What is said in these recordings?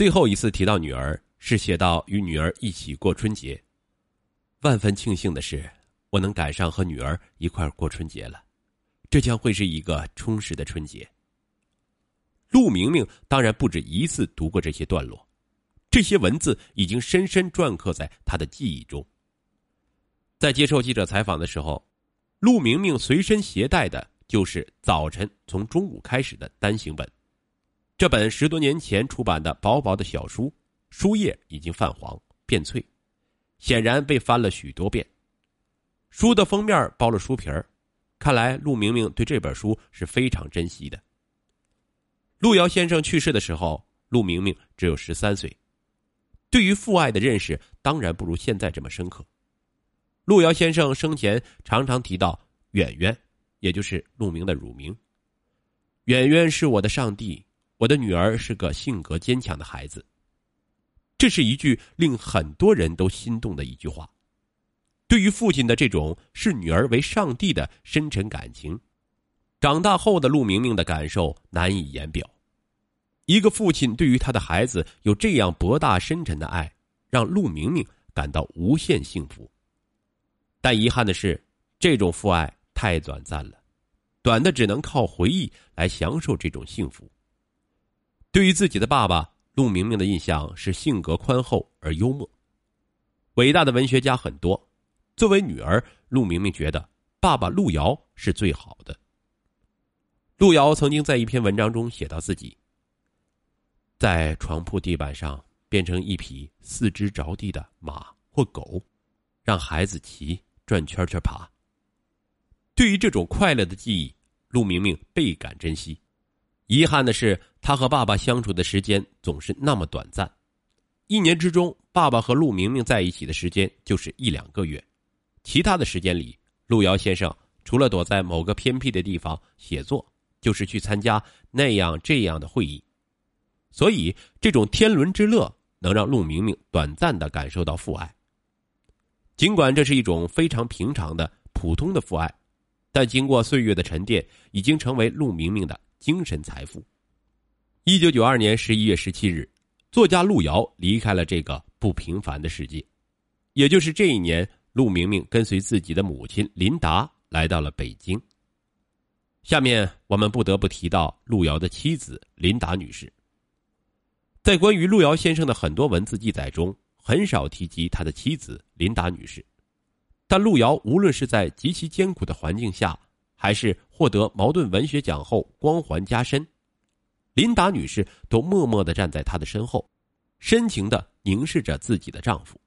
最后一次提到女儿，是写到与女儿一起过春节。万分庆幸的是，我能赶上和女儿一块过春节了，这将会是一个充实的春节。陆明明当然不止一次读过这些段落，这些文字已经深深篆刻在他的记忆中。在接受记者采访的时候，陆明明随身携带的就是早晨从中午开始的单行本。这本十多年前出版的薄薄的小书，书页已经泛黄变脆，显然被翻了许多遍。书的封面包了书皮儿，看来陆明明对这本书是非常珍惜的。陆遥先生去世的时候，陆明明只有十三岁，对于父爱的认识当然不如现在这么深刻。陆遥先生生前常常提到“远远”，也就是陆明的乳名。远远是我的上帝。我的女儿是个性格坚强的孩子。这是一句令很多人都心动的一句话。对于父亲的这种视女儿为上帝的深沉感情，长大后的陆明明的感受难以言表。一个父亲对于他的孩子有这样博大深沉的爱，让陆明明感到无限幸福。但遗憾的是，这种父爱太短暂了，短的只能靠回忆来享受这种幸福。对于自己的爸爸陆明明的印象是性格宽厚而幽默。伟大的文学家很多，作为女儿，陆明明觉得爸爸陆遥是最好的。陆遥曾经在一篇文章中写到自己在床铺地板上变成一匹四肢着地的马或狗，让孩子骑转圈圈爬。对于这种快乐的记忆，陆明明倍感珍惜。遗憾的是，他和爸爸相处的时间总是那么短暂。一年之中，爸爸和陆明明在一起的时间就是一两个月，其他的时间里，陆遥先生除了躲在某个偏僻的地方写作，就是去参加那样这样的会议。所以，这种天伦之乐能让陆明明短暂的感受到父爱。尽管这是一种非常平常的、普通的父爱，但经过岁月的沉淀，已经成为陆明明的。精神财富。一九九二年十一月十七日，作家路遥离开了这个不平凡的世界。也就是这一年，陆明明跟随自己的母亲林达来到了北京。下面我们不得不提到路遥的妻子林达女士。在关于路遥先生的很多文字记载中，很少提及他的妻子林达女士。但路遥无论是在极其艰苦的环境下，还是获得茅盾文学奖后光环加深，琳达女士都默默的站在他的身后，深情的凝视着自己的丈夫。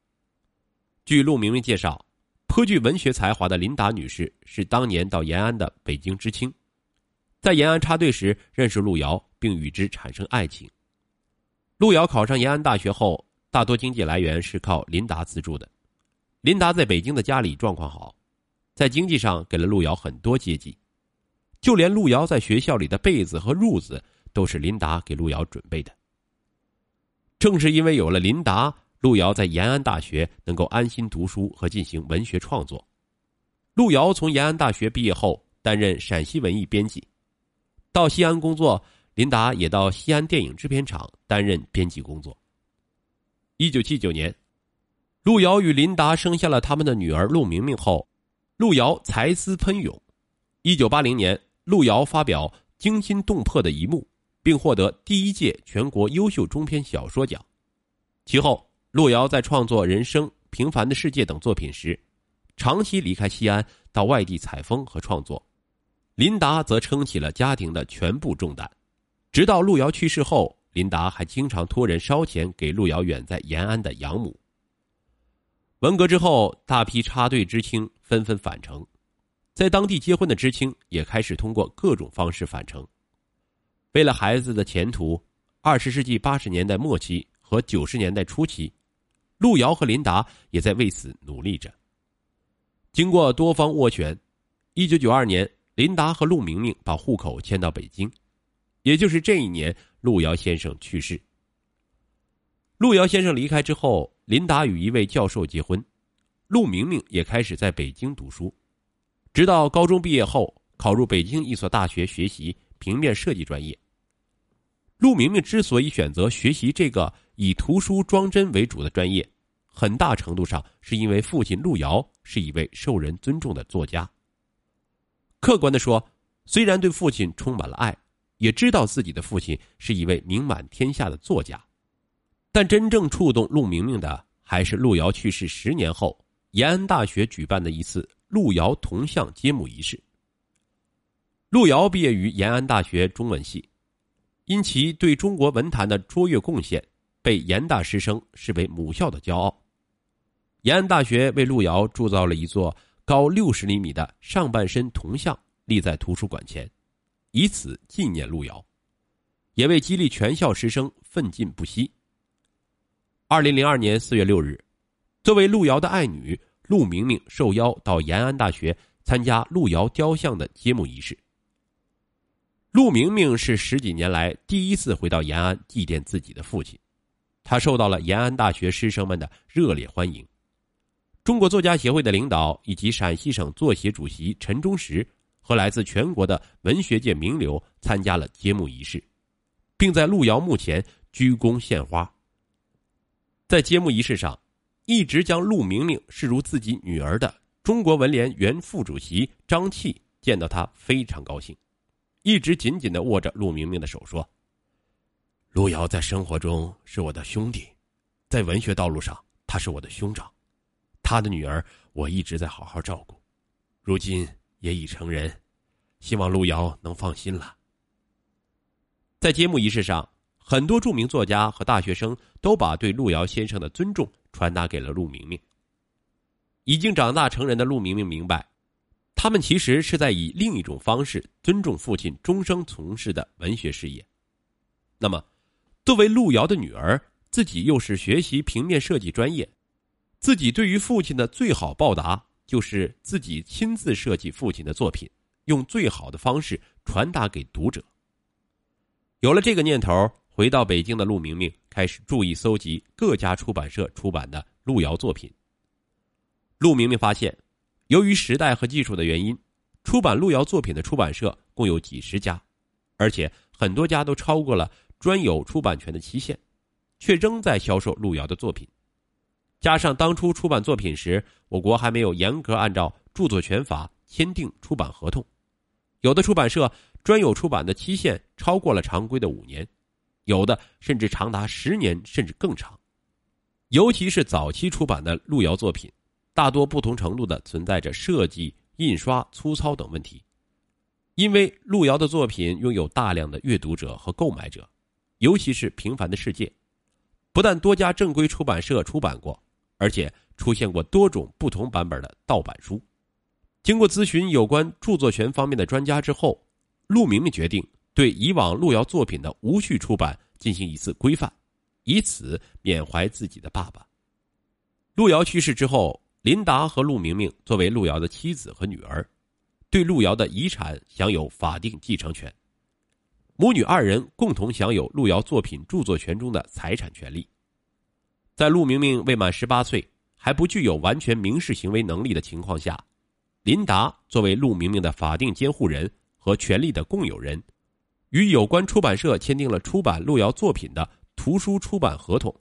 据陆明明介绍，颇具文学才华的琳达女士是当年到延安的北京知青，在延安插队时认识路遥，并与之产生爱情。路遥考上延安大学后，大多经济来源是靠琳达资助的。琳达在北京的家里状况好。在经济上给了路遥很多接济，就连路遥在学校里的被子和褥子都是琳达给路遥准备的。正是因为有了琳达，路遥在延安大学能够安心读书和进行文学创作。路遥从延安大学毕业后，担任陕西文艺编辑，到西安工作。琳达也到西安电影制片厂担任编辑工作。一九七九年，路遥与琳达生下了他们的女儿陆明明后。路遥才思喷涌，一九八零年，路遥发表惊心动魄的一幕，并获得第一届全国优秀中篇小说奖。其后，路遥在创作《人生》《平凡的世界》等作品时，长期离开西安，到外地采风和创作。琳达则撑起了家庭的全部重担，直到路遥去世后，琳达还经常托人烧钱给路遥远在延安的养母。文革之后，大批插队知青纷纷返城，在当地结婚的知青也开始通过各种方式返城。为了孩子的前途，二十世纪八十年代末期和九十年代初期，路遥和琳达也在为此努力着。经过多方斡旋，一九九二年，琳达和陆明明把户口迁到北京，也就是这一年，路遥先生去世。路遥先生离开之后。琳达与一位教授结婚，陆明明也开始在北京读书，直到高中毕业后考入北京一所大学学习平面设计专业。陆明明之所以选择学习这个以图书装帧为主的专业，很大程度上是因为父亲路遥是一位受人尊重的作家。客观的说，虽然对父亲充满了爱，也知道自己的父亲是一位名满天下的作家，但真正触动陆明明的，还是路遥去世十年后，延安大学举办的一次路遥铜像揭幕仪式。路遥毕业于延安大学中文系，因其对中国文坛的卓越贡献。被严大师生视为母校的骄傲，延安大学为路遥铸造了一座高六十厘米的上半身铜像，立在图书馆前，以此纪念路遥，也为激励全校师生奋进不息。二零零二年四月六日，作为路遥的爱女，陆明明受邀到延安大学参加路遥雕像的揭幕仪式。陆明明是十几年来第一次回到延安祭奠自己的父亲。他受到了延安大学师生们的热烈欢迎，中国作家协会的领导以及陕西省作协主席陈忠实和来自全国的文学界名流参加了揭幕仪式，并在路遥墓前鞠躬献花。在揭幕仪式上，一直将陆明明视如自己女儿的中国文联原副主席张契见到他非常高兴，一直紧紧的握着陆明明的手说。路遥在生活中是我的兄弟，在文学道路上他是我的兄长，他的女儿我一直在好好照顾，如今也已成人，希望路遥能放心了。在揭幕仪式上，很多著名作家和大学生都把对路遥先生的尊重传达给了陆明明。已经长大成人的陆明明明白，他们其实是在以另一种方式尊重父亲终生从事的文学事业。那么。作为路遥的女儿，自己又是学习平面设计专业，自己对于父亲的最好报答就是自己亲自设计父亲的作品，用最好的方式传达给读者。有了这个念头，回到北京的陆明明开始注意搜集各家出版社出版的路遥作品。陆明明发现，由于时代和技术的原因，出版路遥作品的出版社共有几十家，而且很多家都超过了。专有出版权的期限，却仍在销售路遥的作品。加上当初出版作品时，我国还没有严格按照著作权法签订出版合同，有的出版社专有出版的期限超过了常规的五年，有的甚至长达十年甚至更长。尤其是早期出版的路遥作品，大多不同程度的存在着设计、印刷粗糙等问题。因为路遥的作品拥有大量的阅读者和购买者。尤其是《平凡的世界》，不但多家正规出版社出版过，而且出现过多种不同版本的盗版书。经过咨询有关著作权方面的专家之后，陆明明决定对以往路遥作品的无序出版进行一次规范，以此缅怀自己的爸爸。路遥去世之后，林达和陆明明作为路遥的妻子和女儿，对路遥的遗产享有法定继承权。母女二人共同享有路遥作品著作权中的财产权利。在陆明明未满十八岁，还不具有完全民事行为能力的情况下，林达作为陆明明的法定监护人和权利的共有人，与有关出版社签订了出版路遥作品的图书出版合同。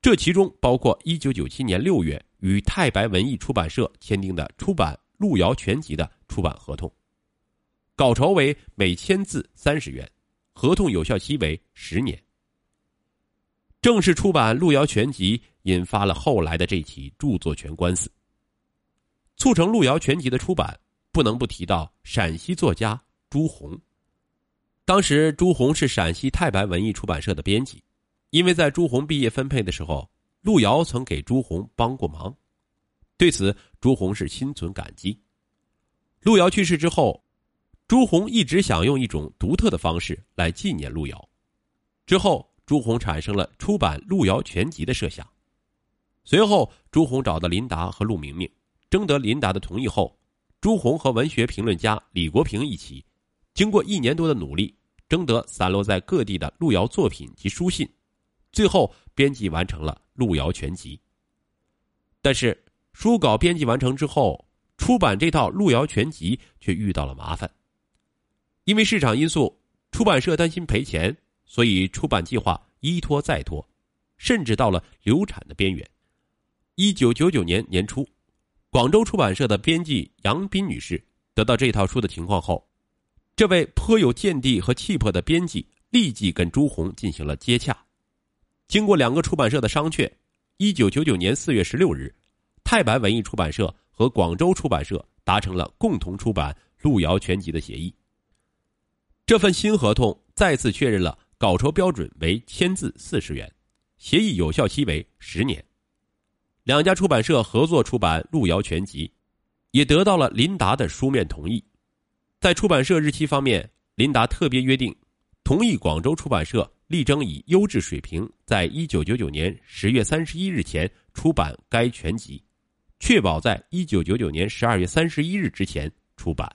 这其中包括一九九七年六月与太白文艺出版社签订的出版路遥全集的出版合同。稿酬为每千字三十元，合同有效期为十年。正式出版《路遥全集》，引发了后来的这起著作权官司。促成《路遥全集》的出版，不能不提到陕西作家朱红。当时朱红是陕西太白文艺出版社的编辑，因为在朱红毕业分配的时候，路遥曾给朱红帮过忙，对此朱红是心存感激。路遥去世之后。朱红一直想用一种独特的方式来纪念路遥，之后朱红产生了出版《路遥全集》的设想。随后，朱红找到林达和陆明明，征得林达的同意后，朱红和文学评论家李国平一起，经过一年多的努力，征得散落在各地的路遥作品及书信，最后编辑完成了《路遥全集》。但是，书稿编辑完成之后，出版这套《路遥全集》却遇到了麻烦。因为市场因素，出版社担心赔钱，所以出版计划一拖再拖，甚至到了流产的边缘。一九九九年年初，广州出版社的编辑杨斌女士得到这套书的情况后，这位颇有见地和气魄的编辑立即跟朱红进行了接洽。经过两个出版社的商榷，一九九九年四月十六日，泰白文艺出版社和广州出版社达成了共同出版《路遥全集》的协议。这份新合同再次确认了稿酬标准为千字四十元，协议有效期为十年。两家出版社合作出版《路遥全集》，也得到了林达的书面同意。在出版社日期方面，林达特别约定，同意广州出版社力争以优质水平，在一九九九年十月三十一日前出版该全集，确保在一九九九年十二月三十一日之前出版。